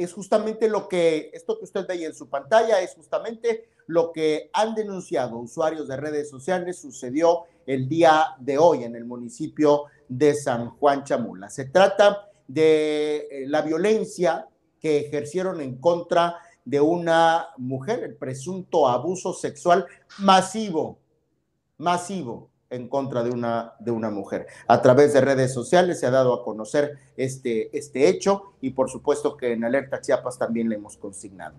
Es justamente lo que, esto que usted ve en su pantalla, es justamente lo que han denunciado usuarios de redes sociales sucedió el día de hoy en el municipio de San Juan Chamula. Se trata de eh, la violencia que ejercieron en contra de una mujer, el presunto abuso sexual masivo, masivo en contra de una, de una mujer. A través de redes sociales se ha dado a conocer este, este hecho y por supuesto que en Alerta Chiapas también le hemos consignado.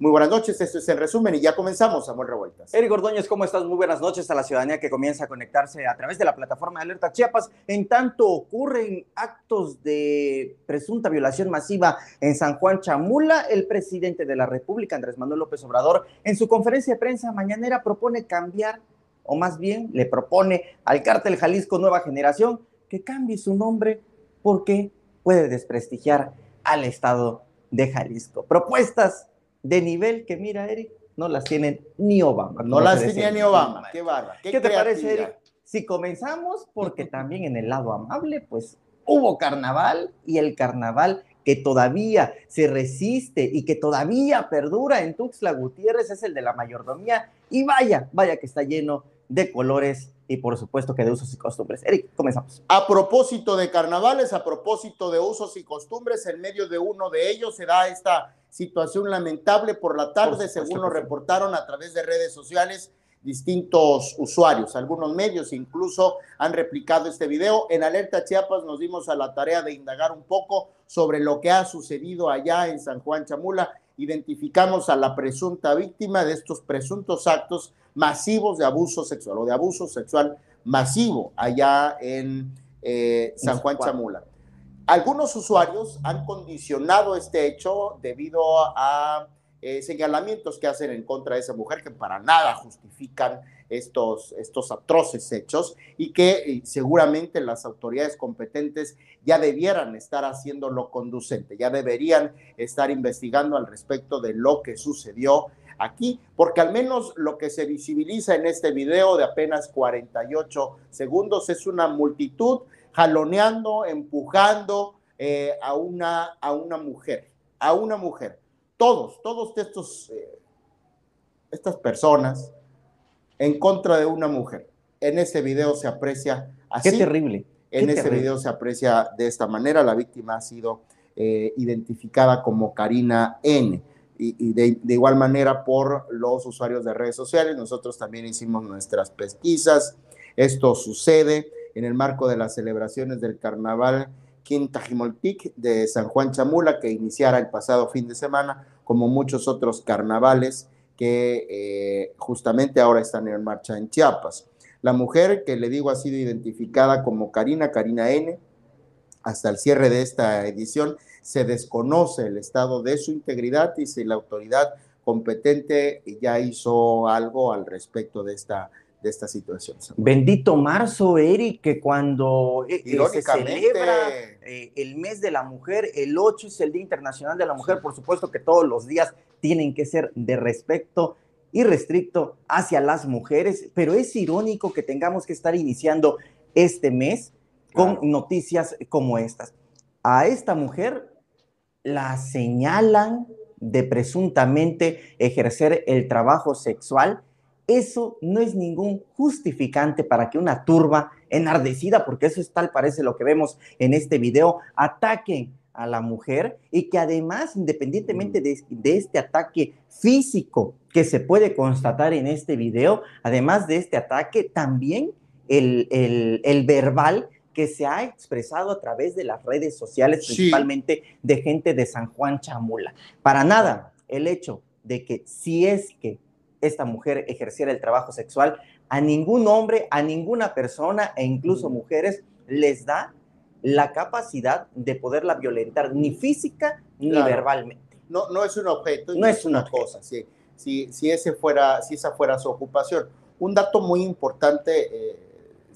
Muy buenas noches, esto es el resumen y ya comenzamos, Samuel Revueltas. Eric Ordóñez, ¿cómo estás? Muy buenas noches a la ciudadanía que comienza a conectarse a través de la plataforma de Alerta Chiapas. En tanto ocurren actos de presunta violación masiva en San Juan Chamula, el presidente de la República, Andrés Manuel López Obrador, en su conferencia de prensa mañanera propone cambiar o más bien le propone al cártel Jalisco Nueva Generación que cambie su nombre porque puede desprestigiar al Estado de Jalisco. Propuestas de nivel que, mira, Eric, no las tienen ni Obama. No las tenía ni Obama. Qué barba. Qué, te parece, Eric? Si comenzamos, porque también en el lado amable, pues hubo carnaval y el carnaval que todavía se resiste y que todavía perdura en Tuxtla Gutiérrez es el de la mayordomía. Y vaya, vaya que está lleno de colores y por supuesto que de usos y costumbres. Eric, comenzamos. A propósito de carnavales, a propósito de usos y costumbres, en medio de uno de ellos se da esta situación lamentable por la tarde, según lo reportaron a través de redes sociales distintos usuarios. Algunos medios incluso han replicado este video. En Alerta Chiapas nos dimos a la tarea de indagar un poco sobre lo que ha sucedido allá en San Juan Chamula. Identificamos a la presunta víctima de estos presuntos actos masivos de abuso sexual o de abuso sexual masivo allá en eh, San Juan Chamula. Algunos usuarios han condicionado este hecho debido a eh, señalamientos que hacen en contra de esa mujer que para nada justifican estos, estos atroces hechos y que eh, seguramente las autoridades competentes ya debieran estar haciendo lo conducente, ya deberían estar investigando al respecto de lo que sucedió aquí, porque al menos lo que se visibiliza en este video de apenas 48 segundos es una multitud jaloneando, empujando eh, a, una, a una mujer, a una mujer. Todos, todos estos, eh, estas personas en contra de una mujer. En ese video se aprecia así. Qué terrible. En ese video se aprecia de esta manera. La víctima ha sido eh, identificada como Karina N y, de, igual manera por los usuarios de redes sociales. Nosotros también hicimos nuestras pesquisas. Esto sucede en el marco de las celebraciones del carnaval Quintajimoltic de San Juan Chamula, que iniciara el pasado fin de semana, como muchos otros carnavales que eh, justamente ahora están en marcha en Chiapas. La mujer que le digo ha sido identificada como Karina, Karina N, hasta el cierre de esta edición se desconoce el estado de su integridad y si la autoridad competente ya hizo algo al respecto de esta, de esta situación. Bendito marzo, Eric, que cuando eh, eh, se celebra eh, el mes de la mujer, el 8 es el Día Internacional de la Mujer, por supuesto que todos los días tienen que ser de respeto y restricto hacia las mujeres, pero es irónico que tengamos que estar iniciando este mes con noticias como estas. A esta mujer la señalan de presuntamente ejercer el trabajo sexual, eso no es ningún justificante para que una turba enardecida, porque eso es tal parece lo que vemos en este video, ataquen a la mujer y que además, independientemente de, de, este ataque físico que se puede constatar en este video, además de este ataque, también el, el, el verbal que se ha expresado a través de las redes sociales, principalmente de gente de San Juan Chamula. Para nada, el hecho de que si es que esta mujer ejerciera el trabajo sexual, a ningún hombre, a ninguna persona e incluso mujeres les da la capacidad de poderla violentar, ni física ni verbalmente. No, no es un objeto, no, es una cosa, si, si, si, ese fuera, si esa fuera su ocupación. Un dato muy importante, eh,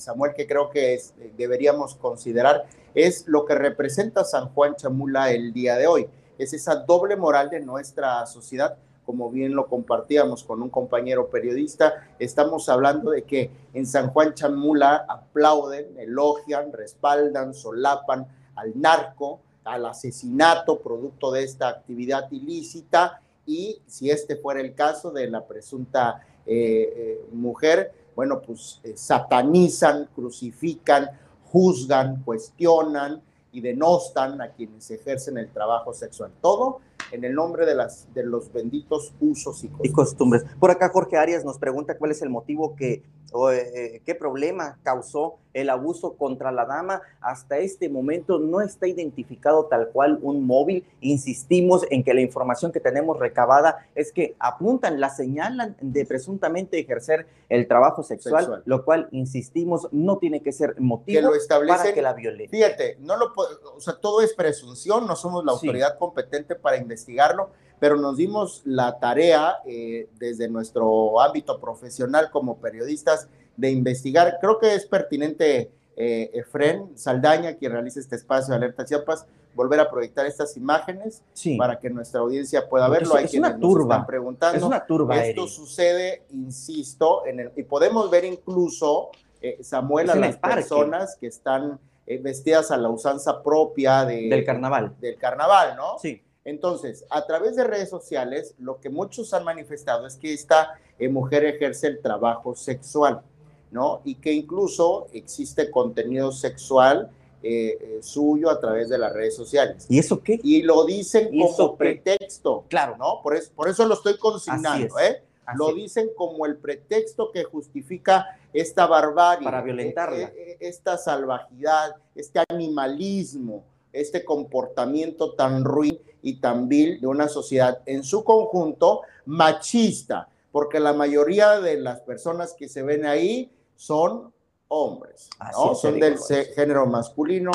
Samuel, que creo que es, eh, deberíamos considerar, es lo que representa San Juan Chamula el día de hoy. Es esa doble moral de nuestra sociedad, como bien lo compartíamos con un compañero periodista, estamos hablando de que en San Juan Chamula aplauden, elogian, respaldan, solapan al narco, al asesinato producto de esta actividad ilícita y si este fuera el caso de la presunta eh, eh, mujer, bueno, pues eh, satanizan, crucifican, juzgan, cuestionan y denostan a quienes ejercen el trabajo sexual. Todo en el nombre de, las, de los benditos usos y costumbres. y costumbres. Por acá Jorge Arias nos pregunta cuál es el motivo que, o, eh, qué problema causó el abuso contra la dama. Hasta este momento no está identificado tal cual un móvil. Insistimos en que la información que tenemos recabada es que apuntan, la señalan de presuntamente ejercer el trabajo sexual, lo cual, insistimos, no tiene que ser motivo para que la viole. Fíjate, no lo, o sea, todo es presunción, no somos la autoridad competente para investigarlo, pero nos dimos la tarea eh, desde nuestro ámbito profesional como periodistas de investigar. Creo que es pertinente, eh, Efren Saldaña, quien realiza este espacio de Alerta Chiapas, volver a proyectar estas imágenes para que nuestra audiencia pueda verlo. Hay es una turba. están preguntando. Es una turba. Esto sucede, insisto, en el, y podemos ver incluso, eh, Samuel, a las personas que están eh, vestidas a la usanza propia de, del carnaval. Del carnaval, ¿no? Sí. Entonces, a través de redes sociales, lo que muchos han manifestado es que esta mujer ejerce el trabajo sexual. ¿no? Y que incluso existe contenido sexual eh, eh, suyo a través de las redes sociales. ¿Y eso qué? Y lo dicen como pretexto. Claro. ¿no? Por eso, por eso lo estoy consignando, ¿eh? lo dicen como el pretexto que justifica esta barbarie. Para violentarla. Eh, esta salvajidad, este animalismo, este comportamiento tan ruin y tan vil de una sociedad en su conjunto machista, porque la mayoría de las personas que se ven ahí son hombres, ¿no? son del género masculino,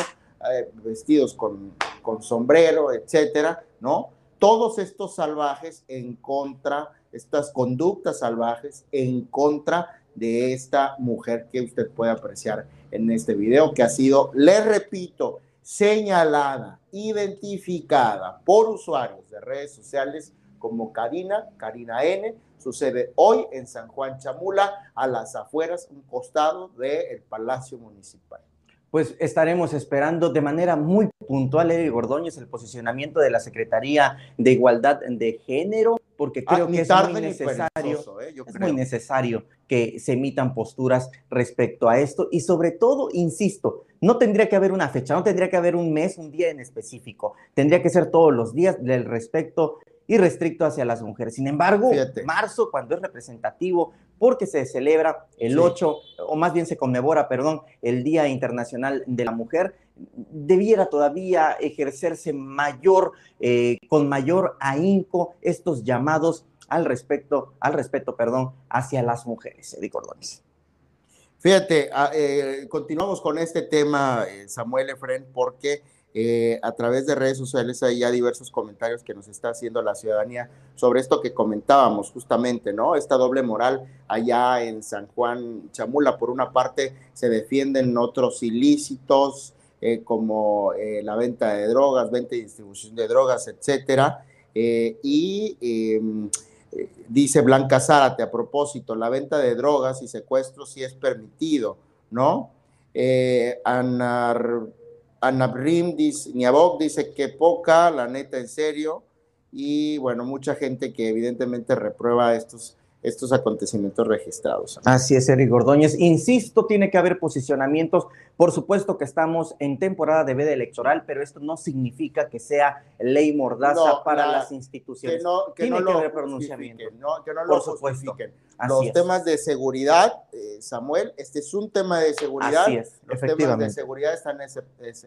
eh, vestidos con, con sombrero, etcétera, ¿no? Todos estos salvajes en contra, estas conductas salvajes en contra de esta mujer que usted puede apreciar en este video, que ha sido, le repito, señalada, identificada por usuarios de redes sociales como Karina, Karina N, sucede hoy en San Juan Chamula, a las afueras, un costado del Palacio Municipal. Pues estaremos esperando de manera muy puntual, Eddie Gordóñez, el posicionamiento de la Secretaría de Igualdad de Género, porque ah, creo que es muy necesario, ¿eh? es muy necesario que se emitan posturas respecto a esto y sobre todo, insisto, no tendría que haber una fecha, no tendría que haber un mes, un día en específico, tendría que ser todos los días del respecto y restricto hacia las mujeres. Sin embargo, marzo, cuando es representativo, porque se celebra el 8, o más bien se conmemora, perdón, el Día Internacional de la Mujer, debiera todavía ejercerse mayor, eh, con mayor ahínco estos llamados al respecto, al respeto, perdón, hacia las mujeres, Eddie Cordones. Fíjate, ah, eh, continuamos con este tema, eh, Samuel Efren, porque eh, a través de redes sociales hay ya diversos comentarios que nos está haciendo la ciudadanía sobre esto que comentábamos justamente, ¿no? Esta doble moral allá en San Juan Chamula, por una parte se defienden otros ilícitos eh, como eh, la venta de drogas, venta y distribución de drogas, etcétera, y em, dice Blanca Zárate a propósito, la venta de drogas y secuestros sí es permitido, ¿no? Anar Anabrim Niabok dice que poca, la neta, en serio. Y bueno, mucha gente que evidentemente reprueba estos estos acontecimientos registrados. Así es, Eric Gordóñez. Insisto, tiene que haber posicionamientos. Por supuesto que estamos en temporada de veda electoral, pero esto no significa que sea ley mordaza para las instituciones. Que no, que tiene no que haber pronunciamiento. No, que no lo justifiquen. Los temas de seguridad, eh, Samuel, este es un tema de seguridad. Así es, Los temas de seguridad están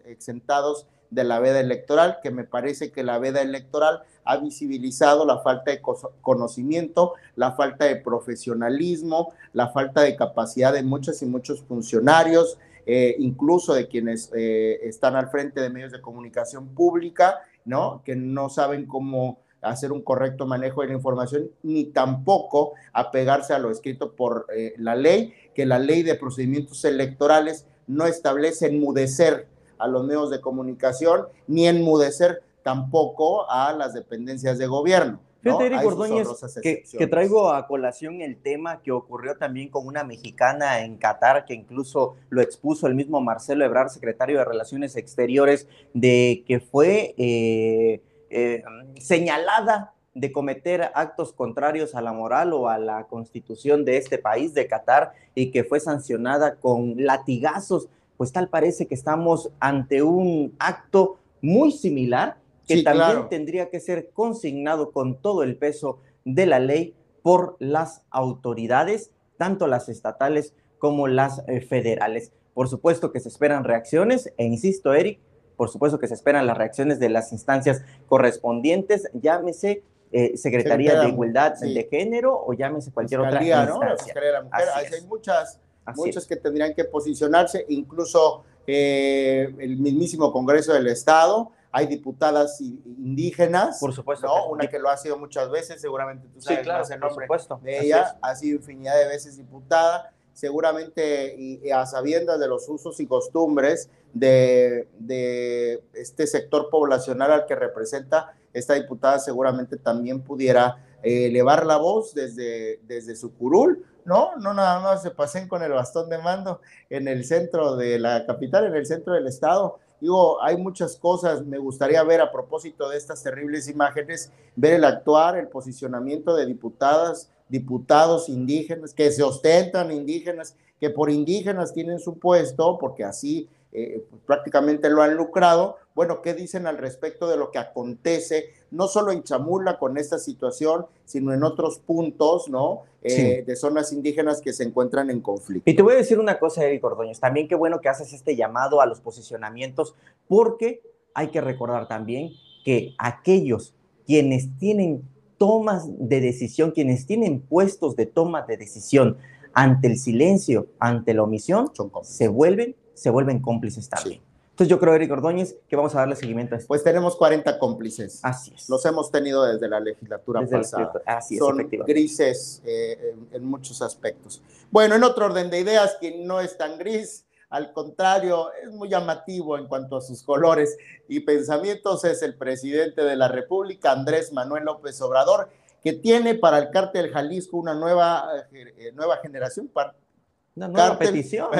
exentados de la veda electoral, que me parece que la veda electoral ha visibilizado la falta de conocimiento, la falta de profesionalismo, la falta de capacidad de muchos y muchos funcionarios, eh, incluso de quienes eh, están al frente de medios de comunicación pública, ¿no? Que no saben cómo hacer un correcto manejo de la información, ni tampoco apegarse a lo escrito por eh, la ley, que la ley de procedimientos electorales no establece enmudecer a los medios de comunicación, ni enmudecer tampoco a las dependencias de gobierno. Fíjate, Eric Ordóñez, que, que, traigo a colación el tema que ocurrió también con una mexicana en Qatar, que incluso lo expuso el mismo Marcelo Ebrard, secretario de Relaciones Exteriores, de que fue eh, eh, señalada de cometer actos contrarios a la moral o a la constitución de este país, de Qatar, y que fue sancionada con latigazos. Pues tal parece que estamos ante un acto muy similar que también tendría que ser consignado con todo el peso de la ley por las autoridades, tanto las estatales como las eh, federales. Por supuesto que se esperan reacciones, e insisto, Eric, por supuesto que se esperan las reacciones de las instancias correspondientes, llámese eh, Secretaría de Igualdad de Género o llámese cualquier otra instancia. Hay muchas, muchas que tendrían que posicionarse, incluso eh, el mismísimo Congreso del Estado hay diputadas indígenas. Por supuesto. ¿no? Una que lo ha sido muchas veces, seguramente tú sabes más el nombre de ella, ha sido infinidad de veces diputada, seguramente y, a sabiendas de los usos y costumbres de, de, este sector poblacional al que representa, esta diputada seguramente también pudiera eh, elevar la voz desde, desde su curul, ¿no? No nada más se pasen con el bastón de mando en el centro de la capital, en el centro del estado, Digo, hay muchas cosas, me gustaría ver a propósito de estas terribles imágenes, ver el actuar, el posicionamiento de diputadas, diputados indígenas, que se ostentan indígenas, que por indígenas tienen su puesto, porque así eh, pues, prácticamente lo han lucrado. Bueno, ¿qué dicen al respecto de lo que acontece, no solo en Chamula con esta situación, sino en otros puntos, ¿no? Eh, de zonas indígenas que se encuentran en conflicto. Y te voy a decir una cosa, Eric Ordóñez, también qué bueno que haces este llamado a los posicionamientos, porque hay que recordar también que aquellos quienes tienen tomas de decisión, quienes tienen puestos de toma de decisión ante el silencio, ante la omisión, se vuelven se vuelven cómplices también. Entonces yo creo, Eric Ordóñez, que vamos a darle seguimiento a esto. Pues tenemos 40 cómplices. Así es. Los hemos tenido desde la legislatura pasada. así es, Son grises eh, en, muchos aspectos. Bueno, en otro orden de ideas, quien no es tan gris, al contrario, es muy llamativo en cuanto a sus colores y pensamientos, es el presidente de la República, Andrés Manuel López Obrador, que tiene para el cártel Jalisco una nueva, eh, nueva generación. Una nueva petición.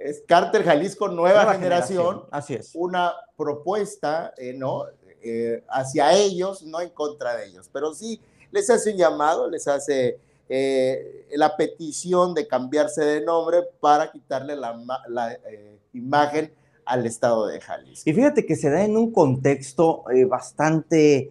¿Cómo es? Carter Jalisco Nueva, generación, Así es. Una propuesta, eh, ¿no? Eh, hacia ellos, no en contra de ellos, pero sí les hace un llamado, les hace eh, la petición de cambiarse de nombre para quitarle la, la imagen al estado de Jalisco. Y fíjate que se da en un contexto bastante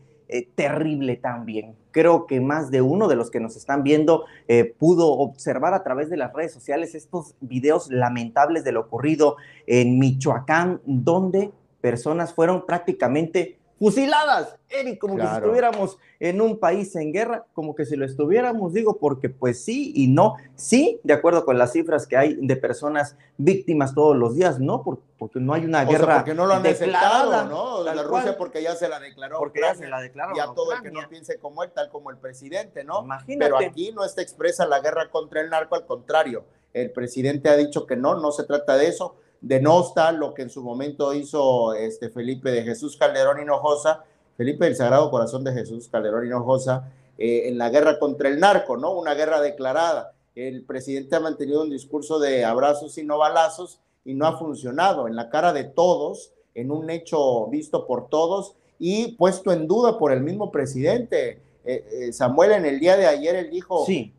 terrible también creo que más de uno de los que nos están viendo eh, pudo observar a través de las redes sociales estos videos lamentables de lo ocurrido en Michoacán, donde personas fueron prácticamente fusiladas, Eric, como que si estuviéramos en un país en guerra, como que si lo estuviéramos, digo, porque pues sí y no, sí, de acuerdo con las cifras que hay de personas víctimas todos los días, no, porque, no hay una guerra porque no lo han declarado, ¿no? La Rusia porque ya se la declaró. Porque ya se la declaró. Ya todo el que no piense como él, tal como el presidente, ¿no? Imagínate. Pero aquí no está expresa la guerra contra el narco, al contrario, el presidente ha dicho que no, no se trata de eso denosta lo que en su momento hizo este Felipe de Jesús Calderón Hinojosa, Felipe del Sagrado Corazón de Jesús Calderón Hinojosa, eh, en la guerra contra el narco, ¿no? Una guerra declarada. El presidente ha mantenido un discurso de abrazos y no balazos y no ha funcionado en la cara de todos, en un hecho visto por todos y puesto en duda por el mismo presidente. Eh, eh, Samuel en el día de ayer él dijo, sí,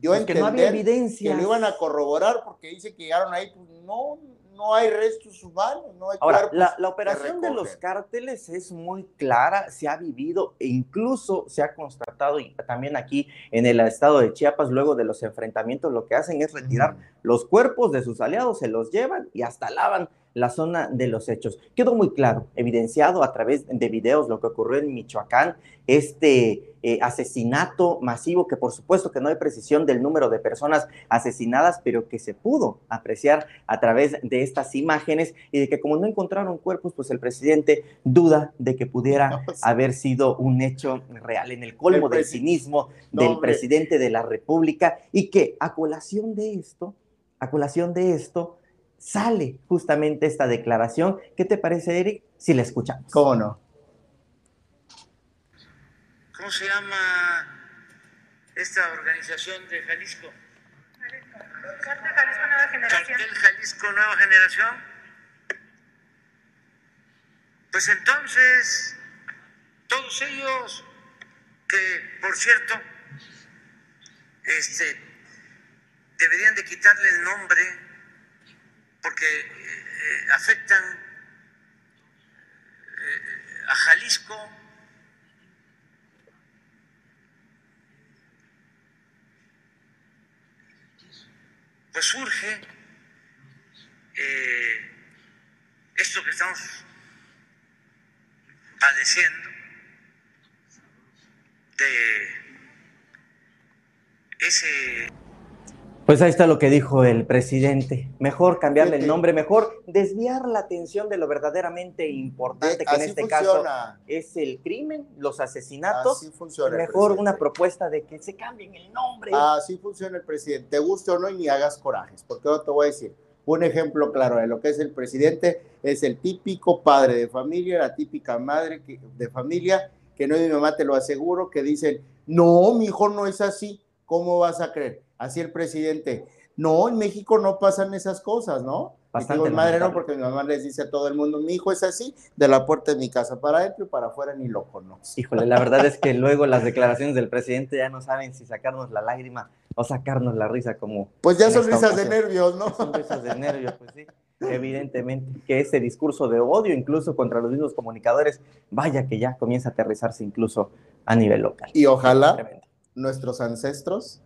dio a entender que no había evidencia. Que lo iban a corroborar porque dice que llegaron ahí, pues no, no hay restos humanos, no hay Ahora, la, la, operación de los cárteles es muy clara, se ha vivido e incluso se ha constatado y también aquí en el estado de Chiapas, luego de los enfrentamientos, lo que hacen es retirar los cuerpos de sus aliados, se los llevan y hasta lavan la zona de los hechos. Quedó muy claro, evidenciado a través de videos lo que ocurrió en Michoacán, este eh, asesinato masivo, que por supuesto que no hay precisión del número de personas asesinadas, pero que se pudo apreciar a través de estas imágenes y de que como no encontraron cuerpos, pues el presidente duda de que pudiera haber sido un hecho real en el colmo del cinismo del presidente de la República y que a colación de esto, a colación de esto, sale justamente esta declaración. ¿Qué te parece, Eric, si la escuchamos? ¿Cómo no? ¿cómo se llama esta organización de Jalisco? Cartel Jalisco Nueva Generación. Cartel Jalisco Nueva Generación. Pues entonces, todos ellos, que por cierto, este, deberían de quitarle el nombre porque eh, afectan eh, a Jalisco. Pues surge eh, esto que estamos padeciendo de ese pues ahí está lo que dijo el presidente. Mejor cambiarle el nombre, mejor desviar la atención de lo verdaderamente importante, que en este caso es el crimen, los asesinatos. Así funciona. Mejor una propuesta de que se cambien el nombre. Así funciona el presidente. Te guste o no, y ni hagas corajes. Porque yo te voy a decir, un ejemplo claro de lo que es el presidente es el típico padre de familia, la típica madre de familia, que no es mi mamá, te lo aseguro, que dicen, no, mi hijo no es así, ¿cómo vas a creer? Así el presidente. No, en México no pasan esas cosas, ¿no? Bastante mi madre no, porque mi mamá les dice a todo el mundo, mi hijo es así, de la puerta de mi casa para adentro y para afuera ni lo conoce. Híjole, la verdad es que luego las declaraciones del presidente ya no saben si sacarnos la lágrima o sacarnos la risa como... Pues ya son risas de nervios, ¿no? Son risas de nervios, pues sí. Evidentemente que ese discurso de odio incluso contra los mismos comunicadores, vaya que ya comienza a aterrizarse incluso a nivel local. Y ojalá nuestros ancestros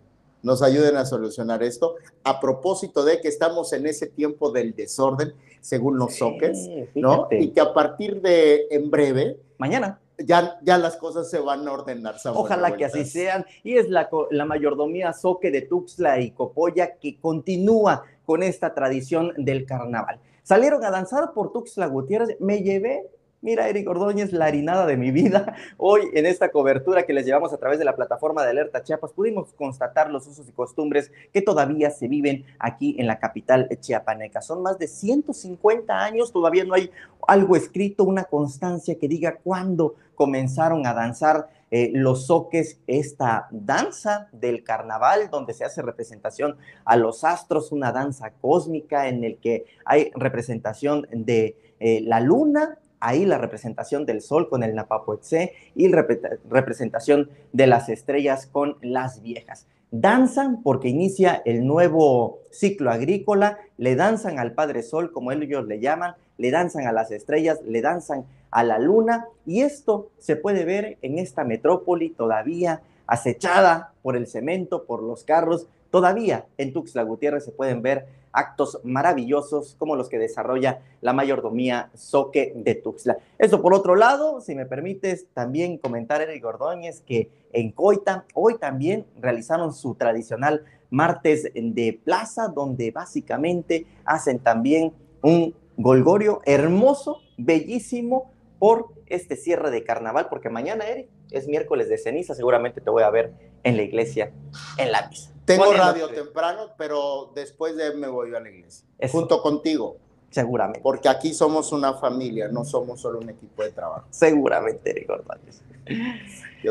nos ayuden a solucionar esto. A propósito de que estamos en ese tiempo del desorden, según los soques, ¿no? Y que a partir de en breve. Mañana. Ya, ya las cosas se van a ordenar. Ojalá que así sean. Y es la, la mayordomía Soque de Tuxtla y Copolla que continúa con esta tradición del carnaval. Salieron a danzar por Tuxtla Gutiérrez. Me llevé Mira, Eric Ordóñez, la harinada de mi vida. Hoy, en esta cobertura que les llevamos a través de la plataforma de Alerta Chiapas, pudimos constatar los usos y costumbres que todavía se viven aquí en la capital chiapaneca. Son más de 150 años, todavía no hay algo escrito, una constancia que diga cuándo comenzaron a danzar eh, los soques, esta danza del carnaval, donde se hace representación a los astros, una danza cósmica en el que hay representación de eh, la luna, ahí la representación del sol con el Napapoetse y la representación de las estrellas con las viejas. Danzan porque inicia el nuevo ciclo agrícola, le danzan al Padre Sol, como ellos le llaman, le danzan a las estrellas, le danzan a la luna, y esto se puede ver en esta metrópoli todavía acechada por el cemento, por los carros, todavía en Tuxtla Gutiérrez se pueden ver actos maravillosos como los que desarrolla la mayordomía Soque de Tuxtla. Eso por otro lado, si me permites también comentar, Eric Ordóñez, que en Coita hoy también realizaron su tradicional martes de plaza, donde básicamente hacen también un golgorio hermoso, bellísimo, por este cierre de carnaval, porque mañana, Eric, es miércoles de ceniza, seguramente te voy a ver en la iglesia, en la misa. Tengo radio temprano, pero después de me voy a la iglesia. Junto contigo. Seguramente. Porque aquí somos una familia, no somos solo un equipo de trabajo. Seguramente, Eric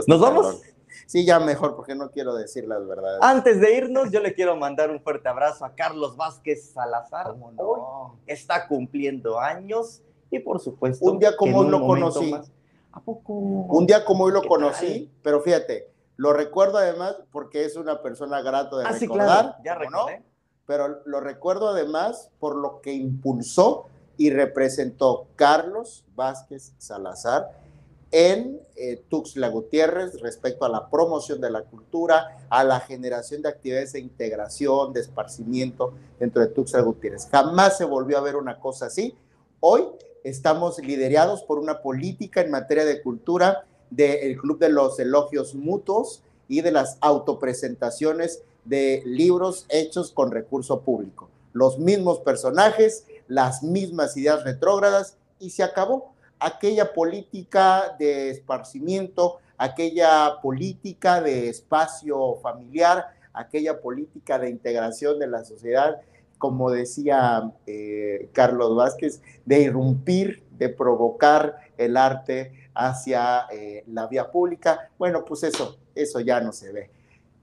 ¿Nos vamos? Sí, ya mejor, porque no quiero decir las verdades. Antes de irnos, yo le quiero mandar un fuerte abrazo a Carlos Vázquez Salazar. No? está cumpliendo años y, por supuesto, un día como hoy lo conocí. ¿A poco? Un día como hoy lo conocí, pero fíjate, lo recuerdo además porque es una persona grato de ah, recordar, ya recordé. pero lo recuerdo además por lo que impulsó y representó Carlos Vázquez Salazar en eh, Tuxtla Gutiérrez respecto a la promoción de la cultura, a la generación de actividades de integración, de esparcimiento dentro de Tuxtla Gutiérrez. Jamás se volvió a ver una cosa así. Hoy estamos liderados por una política en materia de cultura del Club de los Elogios Mutuos y de las autopresentaciones de libros hechos con recurso público. Los mismos personajes, las mismas ideas retrógradas y se acabó aquella política de esparcimiento, aquella política de espacio familiar, aquella política de integración de la sociedad, como decía eh, Carlos Vázquez, de irrumpir, de provocar el arte, hacia eh, la vía pública. Bueno, pues eso, eso ya no se ve.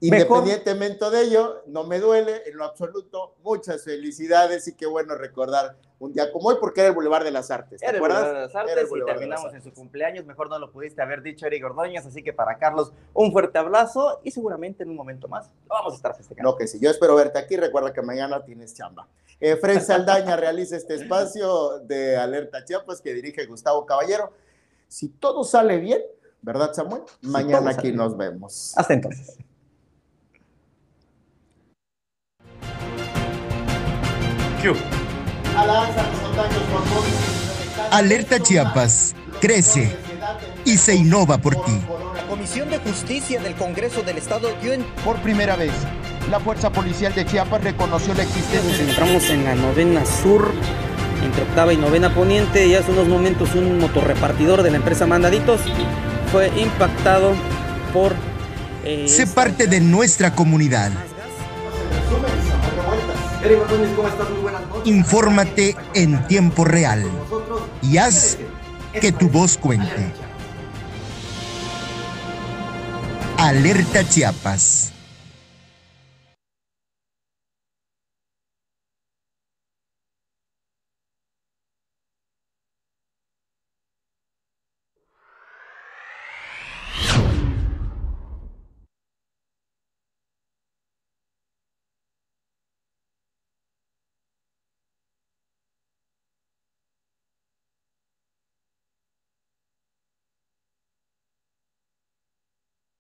Independientemente de ello, no me duele en lo absoluto. Muchas felicidades y qué bueno recordar un día como hoy porque era el Boulevard de las Artes. ¿te era el Boulevard de las Artes y terminamos en su cumpleaños. Mejor no lo pudiste haber dicho, Eric Ordóñez. Así que para Carlos, un fuerte abrazo y seguramente en un momento más lo vamos a estar festejando. No, que sí. Yo espero verte aquí. Recuerda que mañana tienes chamba. Eh, Fred Saldaña realiza este espacio de Alerta Chiapas que dirige Gustavo Caballero. Si todo sale bien, ¿verdad, Samuel? Mañana aquí nos vemos. Hasta entonces. Alerta Chiapas, crece y se innova por ti. La Comisión de Justicia del Congreso del Estado dio en... Por primera vez, la Fuerza Policial de Chiapas reconoció la existencia... Nos encontramos en la novena sur, entre octava y novena poniente, y hace unos momentos un motorrepartidor de la empresa Mandaditos fue impactado por... Eh, sé parte de nuestra comunidad. Infórmate en tiempo real y haz que tu voz cuente. Alerta Chiapas.